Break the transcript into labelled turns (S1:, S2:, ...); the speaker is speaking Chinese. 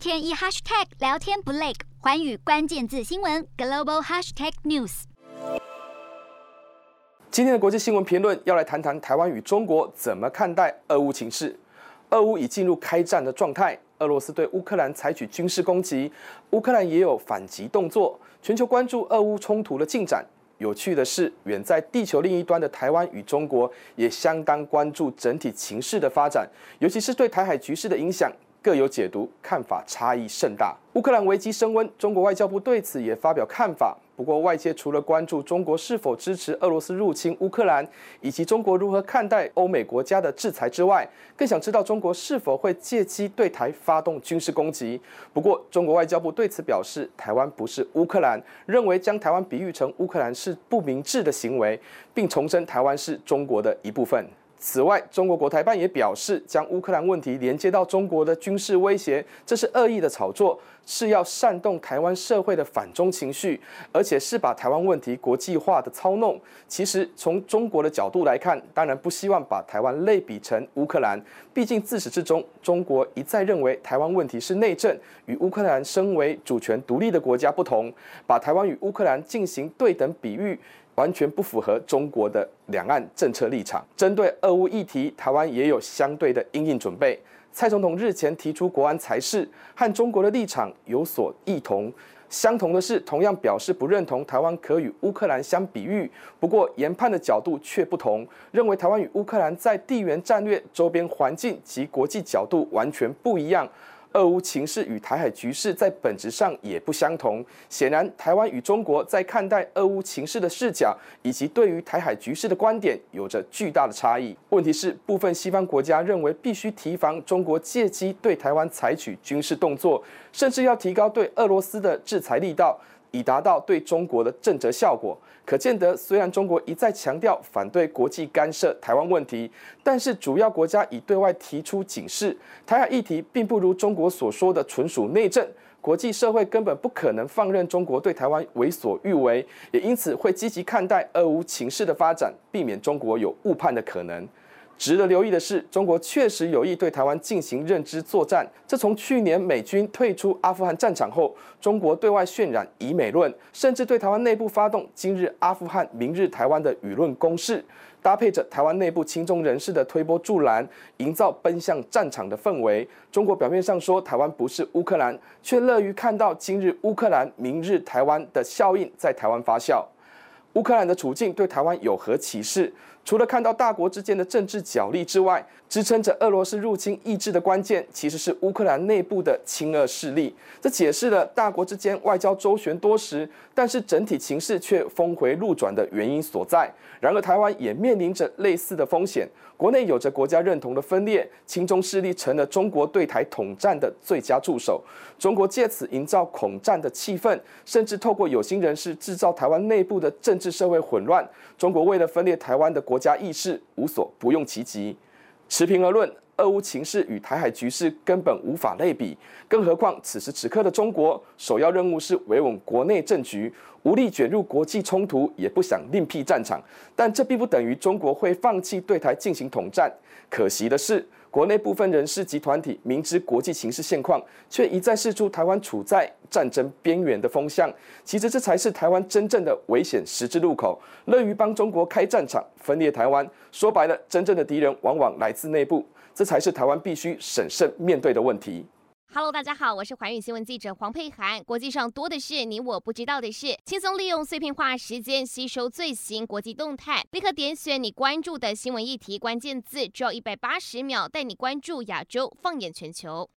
S1: 天一 hashtag 聊天不累，寰宇关键字新闻 global hashtag news。
S2: 今天的国际新闻评论要来谈谈台湾与中国怎么看待俄乌情势。俄乌已进入开战的状态，俄罗斯对乌克兰采取军事攻击，乌克兰也有反击动作。全球关注俄乌冲突的进展。有趣的是，远在地球另一端的台湾与中国也相当关注整体情势的发展，尤其是对台海局势的影响，各有解读，看法差异甚大。乌克兰危机升温，中国外交部对此也发表看法。不过，外界除了关注中国是否支持俄罗斯入侵乌克兰，以及中国如何看待欧美国家的制裁之外，更想知道中国是否会借机对台发动军事攻击。不过，中国外交部对此表示，台湾不是乌克兰，认为将台湾比喻成乌克兰是不明智的行为，并重申台湾是中国的一部分。此外，中国国台办也表示，将乌克兰问题连接到中国的军事威胁，这是恶意的炒作，是要煽动台湾社会的反中情绪，而且是把台湾问题国际化的操弄。其实，从中国的角度来看，当然不希望把台湾类比成乌克兰，毕竟自始至终，中国一再认为台湾问题是内政，与乌克兰身为主权独立的国家不同，把台湾与乌克兰进行对等比喻。完全不符合中国的两岸政策立场。针对俄乌议题，台湾也有相对的应应准备。蔡总统日前提出国安裁示，和中国的立场有所异同。相同的是，同样表示不认同台湾可与乌克兰相比喻，不过研判的角度却不同，认为台湾与乌克兰在地缘战略、周边环境及国际角度完全不一样。俄乌情势与台海局势在本质上也不相同。显然，台湾与中国在看待俄乌情势的视角，以及对于台海局势的观点，有着巨大的差异。问题是，部分西方国家认为必须提防中国借机对台湾采取军事动作，甚至要提高对俄罗斯的制裁力道。以达到对中国的震慑效果。可见得，虽然中国一再强调反对国际干涉台湾问题，但是主要国家已对外提出警示，台海议题并不如中国所说的纯属内政，国际社会根本不可能放任中国对台湾为所欲为，也因此会积极看待俄乌情势的发展，避免中国有误判的可能。值得留意的是，中国确实有意对台湾进行认知作战。这从去年美军退出阿富汗战场后，中国对外渲染以美论，甚至对台湾内部发动“今日阿富汗，明日台湾”的舆论攻势，搭配着台湾内部亲中人士的推波助澜，营造奔向战场的氛围。中国表面上说台湾不是乌克兰，却乐于看到“今日乌克兰，明日台湾”的效应在台湾发酵。乌克兰的处境对台湾有何启示？除了看到大国之间的政治角力之外，支撑着俄罗斯入侵意志的关键，其实是乌克兰内部的亲俄势力。这解释了大国之间外交周旋多时，但是整体情势却峰回路转的原因所在。然而，台湾也面临着类似的风险，国内有着国家认同的分裂，亲中势力成了中国对台统战的最佳助手。中国借此营造恐战的气氛，甚至透过有心人士制造台湾内部的政治社会混乱。中国为了分裂台湾的国家意识，无所不用其极。持平而论，俄乌情势与台海局势根本无法类比，更何况此时此刻的中国，首要任务是维稳国内政局，无力卷入国际冲突，也不想另辟战场。但这并不等于中国会放弃对台进行统战。可惜的是，国内部分人士及团体明知国际形势现况，却一再试出台湾处在战争边缘的风向。其实这才是台湾真正的危险十字路口，乐于帮中国开战场，分裂台湾。说白了，真正的敌人往往来自内部，这才是台湾必须审慎面对的问题。
S3: Hello，大家好，我是环宇新闻记者黄佩涵。国际上多的是你我不知道的事，轻松利用碎片化时间吸收最新国际动态，立刻点选你关注的新闻议题关键字，只要一百八十秒带你关注亚洲，放眼全球。